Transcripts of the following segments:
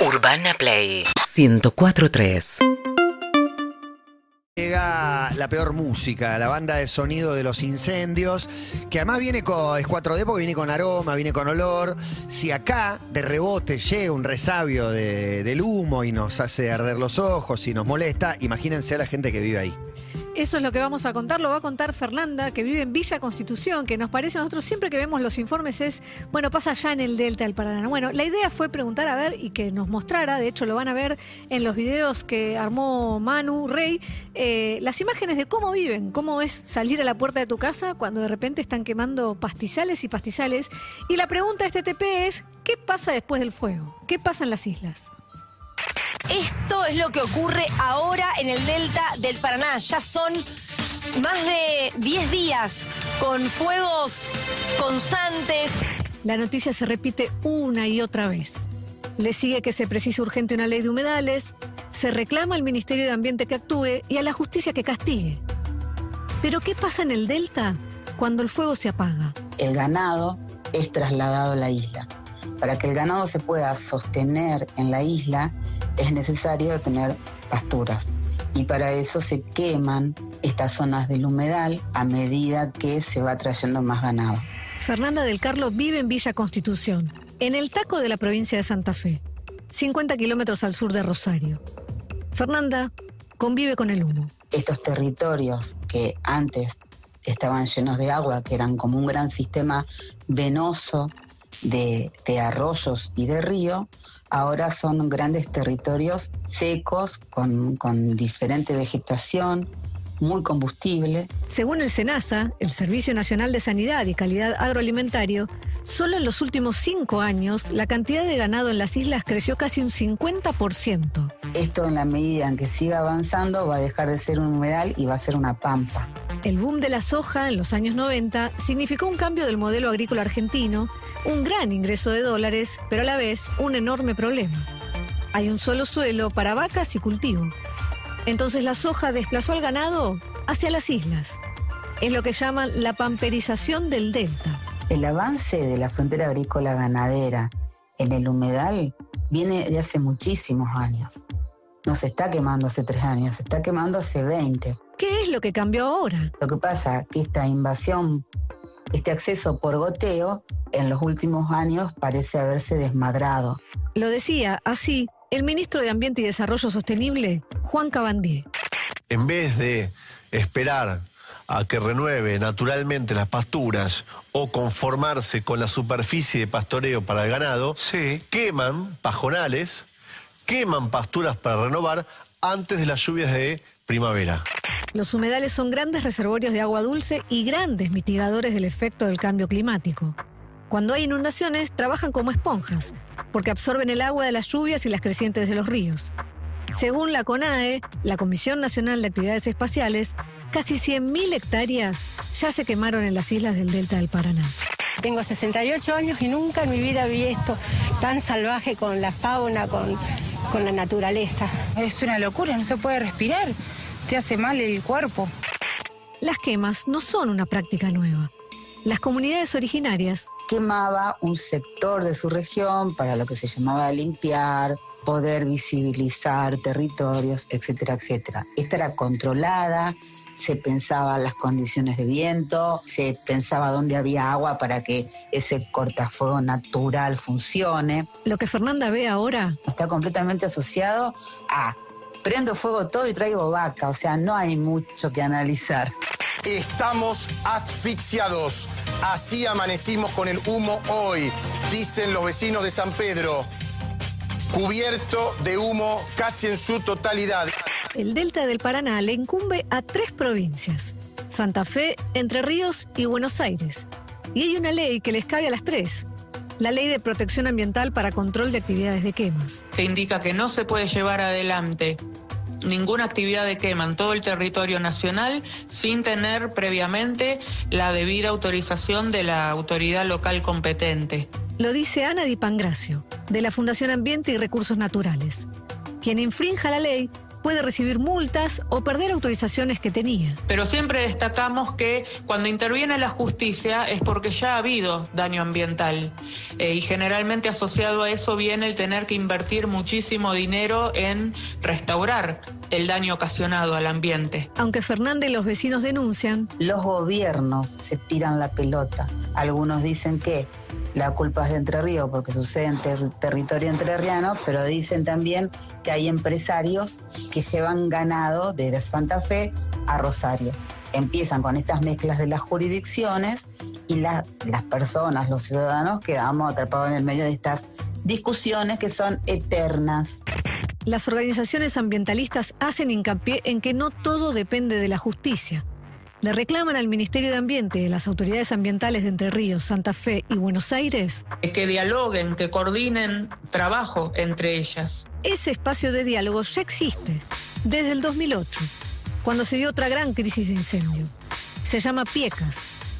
Urbana Play 1043. Llega la peor música, la banda de sonido de los incendios, que además viene con, es 4D porque viene con aroma, viene con olor. Si acá de rebote llega un resabio de- del humo y nos hace arder los ojos y nos molesta, imagínense a la gente que vive ahí. Eso es lo que vamos a contar, lo va a contar Fernanda, que vive en Villa Constitución, que nos parece a nosotros siempre que vemos los informes es, bueno, pasa allá en el Delta del Paraná. Bueno, la idea fue preguntar a ver y que nos mostrara, de hecho lo van a ver en los videos que armó Manu Rey, eh, las imágenes de cómo viven, cómo es salir a la puerta de tu casa cuando de repente están quemando pastizales y pastizales. Y la pregunta de este TP es, ¿qué pasa después del fuego? ¿Qué pasa en las islas? Esto es lo que ocurre ahora en el delta del Paraná. Ya son más de 10 días con fuegos constantes. La noticia se repite una y otra vez. Le sigue que se precisa urgente una ley de humedales, se reclama al Ministerio de Ambiente que actúe y a la justicia que castigue. Pero ¿qué pasa en el Delta cuando el fuego se apaga? el ganado es trasladado a la isla. Para que el ganado se pueda sostener en la isla es necesario tener pasturas y para eso se queman estas zonas del humedal a medida que se va trayendo más ganado. Fernanda del Carlo vive en Villa Constitución, en el taco de la provincia de Santa Fe, 50 kilómetros al sur de Rosario. Fernanda convive con el humo. Estos territorios que antes estaban llenos de agua, que eran como un gran sistema venoso de, de arroyos y de río, ahora son grandes territorios secos, con, con diferente vegetación, muy combustible. Según el SENASA, el Servicio Nacional de Sanidad y Calidad Agroalimentario, solo en los últimos cinco años la cantidad de ganado en las islas creció casi un 50%. Esto en la medida en que siga avanzando va a dejar de ser un humedal y va a ser una pampa. El boom de la soja en los años 90 significó un cambio del modelo agrícola argentino, un gran ingreso de dólares, pero a la vez un enorme problema. Hay un solo suelo para vacas y cultivo. Entonces la soja desplazó al ganado hacia las islas. Es lo que llaman la pamperización del delta. El avance de la frontera agrícola ganadera en el humedal viene de hace muchísimos años. No se está quemando hace tres años, se está quemando hace 20. ¿Qué es lo que cambió ahora? Lo que pasa es que esta invasión, este acceso por goteo, en los últimos años parece haberse desmadrado. Lo decía así el ministro de Ambiente y Desarrollo Sostenible, Juan Cabandier. en vez de esperar a que renueve naturalmente las pasturas o conformarse con la superficie de pastoreo para el ganado, queman pajonales, queman pasturas para renovar antes de las lluvias de primavera. Los humedales son grandes reservorios de agua dulce y grandes mitigadores del efecto del cambio climático. Cuando hay inundaciones, trabajan como esponjas, porque absorben el agua de las lluvias y las crecientes de los ríos. Según la CONAE, la Comisión Nacional de Actividades Espaciales, casi 100.000 hectáreas ya se quemaron en las islas del Delta del Paraná. Tengo 68 años y nunca en mi vida vi esto tan salvaje con la fauna, con, con la naturaleza. Es una locura, no se puede respirar. Te hace mal el cuerpo. Las quemas no son una práctica nueva. Las comunidades originarias Quemaba un sector de su región para lo que se llamaba limpiar, poder visibilizar territorios, etcétera, etcétera. Esta era controlada, se pensaba las condiciones de viento, se pensaba dónde había agua para que ese cortafuego natural funcione. Lo que Fernanda ve ahora Está completamente asociado a prendo fuego todo y traigo vaca, o sea, no hay mucho que analizar. Estamos asfixiados. Así amanecimos con el humo hoy, dicen los vecinos de San Pedro. Cubierto de humo casi en su totalidad. El delta del Paraná le incumbe a tres provincias, Santa Fe, Entre Ríos y Buenos Aires. Y hay una ley que les cabe a las tres, la Ley de Protección Ambiental para Control de Actividades de Quemas. que indica que no se puede llevar adelante ninguna actividad de quema en todo el territorio nacional sin tener previamente la debida autorización de la autoridad local competente. Lo dice Ana Di Pangracio, de la Fundación Ambiente y Recursos Naturales. Quien infrinja la ley puede recibir multas o perder autorizaciones que tenía. Pero siempre destacamos que cuando interviene la justicia es porque ya ha habido daño ambiental eh, y generalmente asociado a eso viene el tener que invertir muchísimo dinero en restaurar el daño ocasionado al ambiente. Aunque Fernández y los vecinos denuncian, Los gobiernos se tiran la pelota. Algunos dicen que la culpa es de Entre Ríos porque sucede en ter- territorio entrerriano, pero dicen también que hay empresarios que llevan ganado desde Santa Fe a Rosario. Empiezan con estas mezclas de las jurisdicciones y la- las personas, los ciudadanos, quedamos atrapados en el medio de estas discusiones que son eternas. las organizaciones ambientalistas hacen hincapié en que no todo depende de la justicia. Le reclaman al Ministerio de Ambiente las autoridades ambientales de Entre Ríos, Santa Fe y Buenos Aires Que dialoguen, que coordinen trabajo entre ellas. Ese espacio de diálogo ya existe desde el 2008, cuando se dio otra gran crisis de incendio. Se llama PIECAS,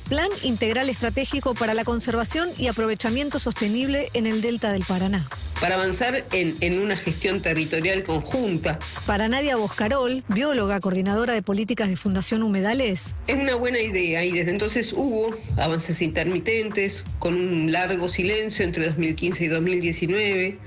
Plan Integral Estratégico para la Conservación y Aprovechamiento Sostenible en el Delta del Paraná. Para avanzar en, en una gestión territorial conjunta. Para Nadia Boscarol, bióloga coordinadora de políticas de Fundación Humedales, Es una buena idea y desde entonces hubo avances intermitentes con un largo silencio entre 2015 y 2019.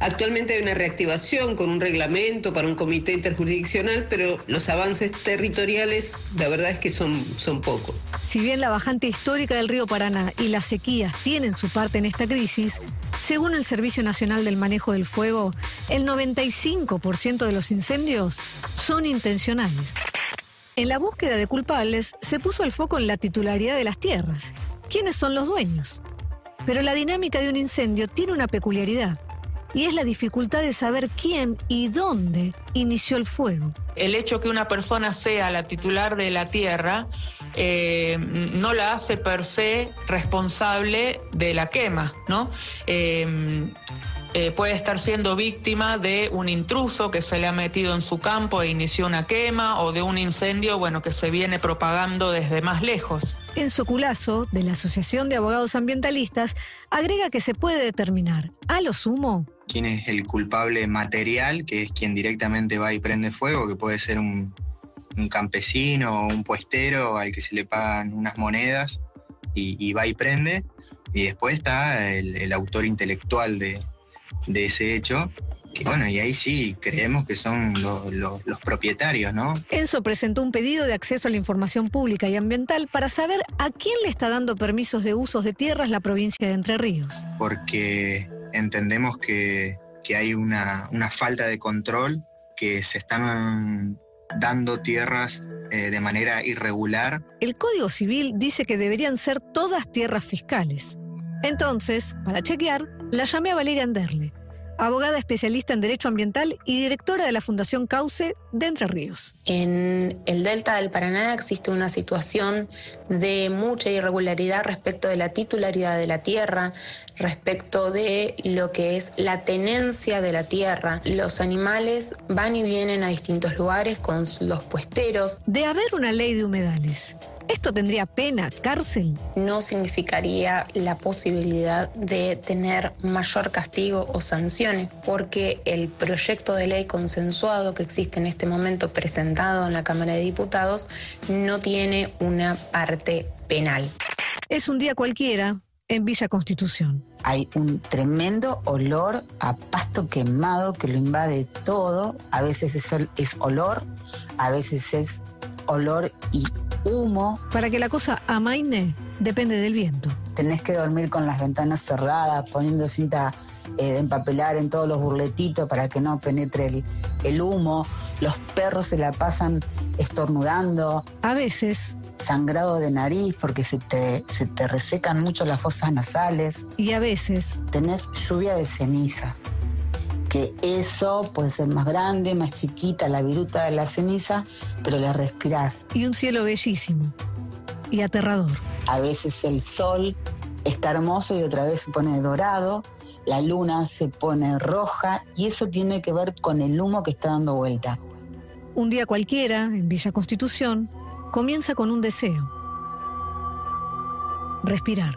Actualmente hay una reactivación con un reglamento para un comité interjurisdiccional, pero los avances territoriales la verdad es que son, son pocos. si bien la bajante histórica del río Paraná y las sequías tienen su parte en esta crisis, según el Servicio Nacional del Manejo del Fuego, el 95% de los incendios son intencionales. En la búsqueda de culpables se puso el foco en la titularidad de las tierras. ¿Quiénes son los dueños? Pero la dinámica de un incendio tiene una peculiaridad, y es la dificultad de saber quién y dónde inició el fuego. El hecho que una persona sea la titular de la tierra eh, no la hace per se responsable de la quema, ¿no? Eh, eh, puede estar siendo víctima de un intruso que se le ha metido en su campo e inició una quema o de un incendio, bueno, que se viene propagando desde más lejos. Enzo Culazo, de la Asociación de Abogados Ambientalistas, agrega que se puede determinar, a lo sumo, quién es el culpable material, que es quien directamente va y prende fuego, que puede ser un, un campesino o un puestero al que se le pagan unas monedas y, y va y prende. Y después está el, el autor intelectual de, de ese hecho, que bueno, y ahí sí creemos que son lo- lo- los propietarios, ¿no? Enzo presentó un pedido de acceso a la información pública y ambiental para saber a quién le está dando permisos de usos de tierras la provincia de Entre Ríos. porque entendemos que, que hay una, una falta de control, que se están dando tierras eh, de manera irregular. El Código Civil dice que deberían ser todas tierras fiscales. Entonces, para chequear, la llamé a Valeria Anderle, abogada especialista en Derecho Ambiental y directora de la Fundación Cauce de Entre Ríos. En el delta del Paraná existe una situación de mucha irregularidad respecto de la titularidad de la tierra, respecto de lo que es la tenencia de la tierra. Los animales van y vienen a distintos lugares con los puesteros. De haber una ley de humedales, ¿esto tendría pena, cárcel? No significaría la posibilidad de tener mayor castigo o sanciones, porque el proyecto de ley consensuado que existe en este momento presentado en la Cámara de Diputados no tiene una parte penal. Es un día cualquiera en Villa Constitución. Hay un tremendo olor a pasto quemado que lo invade todo. A veces es, ol- es olor, a veces es olor y humo. Para que la cosa amaine, depende del viento. Tenés que dormir con las ventanas cerradas, poniendo cinta eh, de empapelar en todos los burletitos para que no penetre el, el humo. Los perros se la pasan estornudando. A veces, Sangrado de nariz porque se te, se te resecan mucho las fosas nasales. y a veces, Tenés lluvia de ceniza. Que eso puede ser más grande, más chiquita, la viruta de la ceniza, pero la respirás. y un cielo bellísimo y aterrador. A veces el sol está hermoso y otra vez se pone dorado, la luna se pone roja y eso tiene que ver con el humo que está dando vuelta. Un día cualquiera, en Villa Constitución, comienza con un deseo. Respirar.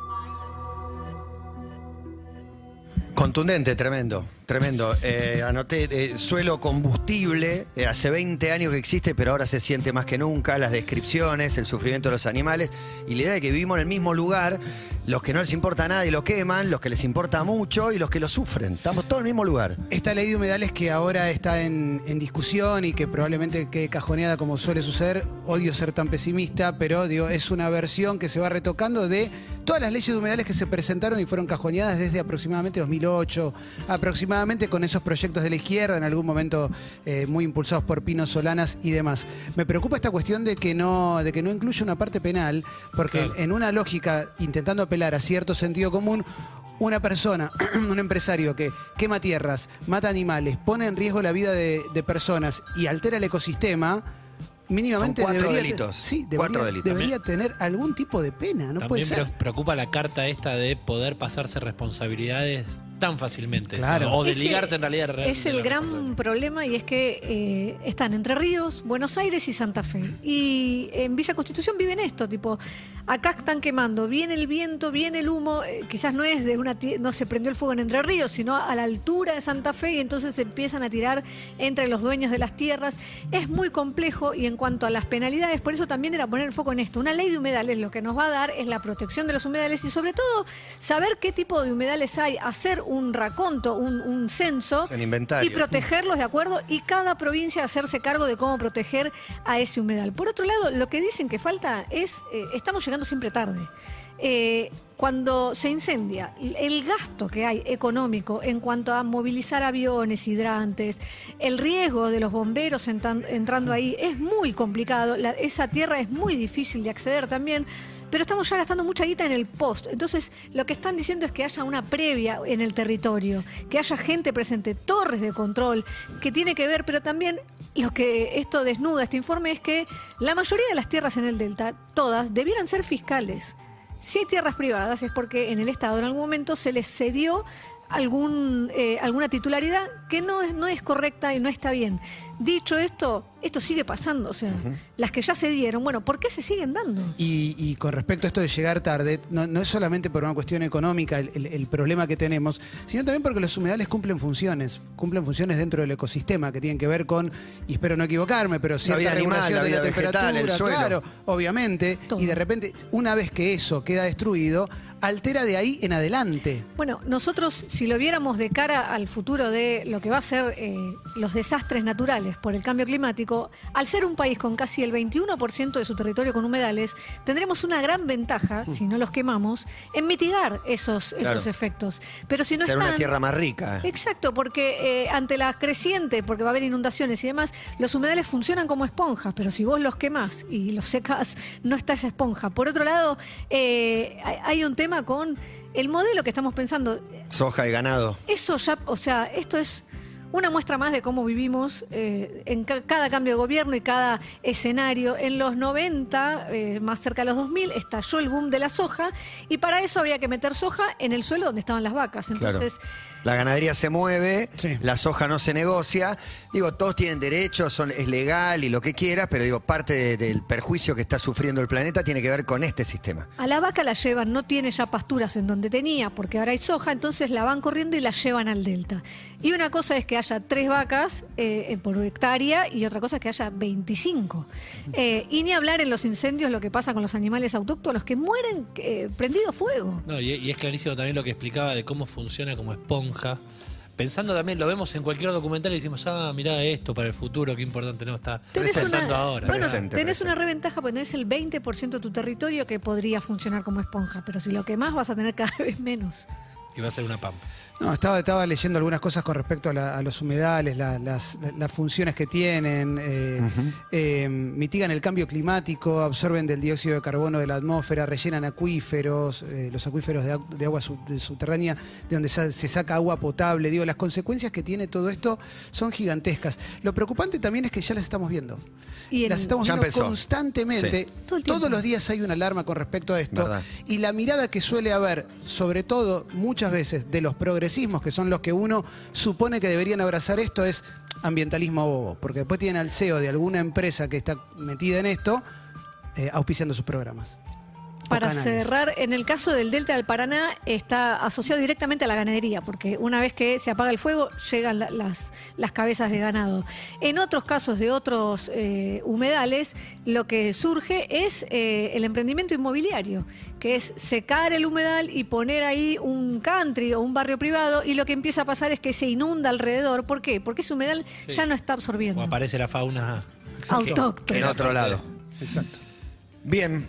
Contundente, tremendo. Tremendo. Eh, anoté eh, suelo combustible, eh, hace 20 años que existe, pero ahora se siente más que nunca, las descripciones, el sufrimiento de los animales y la idea de que vivimos en el mismo lugar, los que no les importa nada y lo queman, los que les importa mucho y los que lo sufren. Estamos todos en el mismo lugar. Esta ley de humedales que ahora está en, en discusión y que probablemente quede cajoneada como suele suceder, odio ser tan pesimista, pero digo, es una versión que se va retocando de todas las leyes de humedales que se presentaron y fueron cajoneadas desde aproximadamente 2008, aproximadamente con esos proyectos de la izquierda, en algún momento eh, muy impulsados por Pino Solanas y demás. Me preocupa esta cuestión de que no, de que no incluye una parte penal, porque en una lógica, intentando apelar a cierto sentido común, una persona, un empresario que quema tierras, mata animales, pone en riesgo la vida de, de personas y altera el ecosistema, mínimamente Son cuatro debería, delitos. Sí, debería, Cuatro delitos. debería tener algún tipo de pena, no puede También ser. pre- preocupa la carta esta de poder pasarse responsabilidades tan fácilmente. Claro. O desligarse en realidad de Es el gran problema y es que eh, están Entre Ríos, Buenos Aires y Santa Fe. Y en Villa Constitución viven esto, tipo, acá están quemando, viene el viento, viene el humo, eh, quizás no es de una no se prendió el fuego en Entre Ríos, sino a la altura de Santa Fe y entonces se empiezan a tirar entre los dueños de las tierras. Es muy complejo y en cuanto a las penalidades, por eso también era poner el foco en esto. Una ley de humedales lo que nos va a dar es la protección de los humedales y sobre todo saber qué tipo de humedales hay, hacer un raconto, un, un censo Un y protegerlos de acuerdo y cada provincia hacerse cargo de cómo proteger a ese humedal. Por otro lado, lo que dicen que falta es, eh, estamos llegando siempre tarde. Eh, cuando se incendia, el gasto que hay económico en cuanto a movilizar aviones, hidrantes, el riesgo de los bomberos entran- entrando ahí es muy complicado. La- esa tierra es muy difícil de acceder también. Pero estamos ya gastando mucha guita en el post. Entonces, lo que están diciendo es que haya una previa en el territorio, que haya gente presente, torres de control, que tiene que ver, pero también lo que esto desnuda, este informe, es que la mayoría de las tierras en el Delta, todas, debieran ser fiscales. Si hay tierras privadas es porque en el Estado en algún momento se les cedió algún, eh, alguna titularidad que no es, no es correcta y no está bien. Dicho esto, esto sigue pasando. O sea, las que ya se dieron, bueno, ¿por qué se siguen dando? Y, y con respecto a esto de llegar tarde, no, no es solamente por una cuestión económica el, el- el problema que tenemos, sino también porque los humedales cumplen funciones, cumplen funciones dentro del ecosistema que tienen que ver con, y espero no equivocarme, pero cierta vida animal, regulación la de la vida vegetal, temperatura, el suelo. claro, obviamente, y de repente, una vez que eso queda destruido, altera de ahí en adelante. Bueno, nosotros si lo viéramos de cara al futuro de lo que va a ser eh, los desastres naturales por el cambio climático, al ser un país con casi el 21% de su territorio con humedales, tendremos una gran ventaja, si no los quemamos, en mitigar esos, esos efectos. Pero si no Ser están... una tierra más rica. Exacto, porque eh, ante la creciente, porque va a haber inundaciones y demás, los humedales funcionan como esponjas, pero si vos los quemás y los secas, no está esa esponja. Por otro lado, eh, hay un tema con el modelo que estamos pensando. Soja y ganado. Eso ya, o sea, esto es una muestra más de cómo vivimos eh, en ca- cada cambio de gobierno y cada escenario. En los 90, eh, más cerca de los 2000, estalló el boom de la soja y para eso había que meter soja en el suelo donde estaban las vacas. Entonces, La ganadería se mueve, la soja no se negocia. Digo, todos tienen derechos, son, es legal y lo que quieras, pero digo, parte de- del perjuicio que está sufriendo el planeta tiene que ver con este sistema. A la vaca la llevan, no tiene ya pasturas en donde tenía, porque ahora hay soja, entonces la van corriendo y la llevan al delta. Y una cosa es que haya tres vacas eh, por hectárea y otra cosa es que haya 25. Eh, y ni hablar en los incendios lo que pasa con los animales autóctonos que mueren eh, prendido fuego. No, y, y es clarísimo también lo que explicaba de cómo funciona como esponja. Pensando también, lo vemos en cualquier documental y decimos, ah, mirá esto para el futuro, qué importante no está Tenés pensando una, ahora. bueno, tenés una reventaja porque tenés el 20% de tu territorio que podría funcionar como esponja, pero si lo que más vas a tener cada vez menos. Y va a ser una pampa. No, estaba, estaba leyendo algunas cosas con respecto a, la- a los humedales, la- las, las funciones que tienen, eh, eh, mitigan el cambio climático, absorben del dióxido de carbono de la atmósfera, rellenan acuíferos, eh, los acuíferos de, agu- de agua sub- de subterránea, de donde se saca agua potable. Digo, las consecuencias que tiene todo esto son gigantescas. Lo preocupante también es que ya las estamos viendo. Y en- las estamos viendo empezó. constantemente. Sí. Todo. Todos los días hay una alarma con respecto a esto. Verdad. Y la mirada que suele haber, sobre todo muchas veces, de los progresismos, que son los que uno supone que deberían abrazar esto, es ambientalismo bobo. Porque después tienen al CEO de alguna empresa que está metida en esto, eh, auspiciando sus programas. Para canales. cerrar, en el caso del Delta del Paraná está asociado directamente a la ganadería, porque una vez que se apaga el fuego llegan la- las, las cabezas de ganado. En otros casos de otros eh, humedales, lo que surge es eh, el emprendimiento inmobiliario, que es secar el humedal y poner ahí un country o un barrio privado, y lo que empieza a pasar es que se inunda alrededor. ¿Por qué? Porque ese humedal Sí. ya no está absorbiendo. O aparece la fauna Autóctona. En otro lado. Exacto. Bien,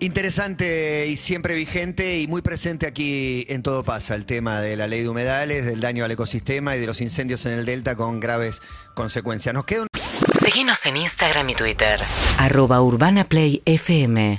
interesante y siempre vigente y muy presente aquí en Todo Pasa, el tema de la ley de humedales, del daño al ecosistema y de los incendios en el delta con graves consecuencias. Nos queda un... Seguinos en Instagram y Twitter. Arroba Urbana Play FM.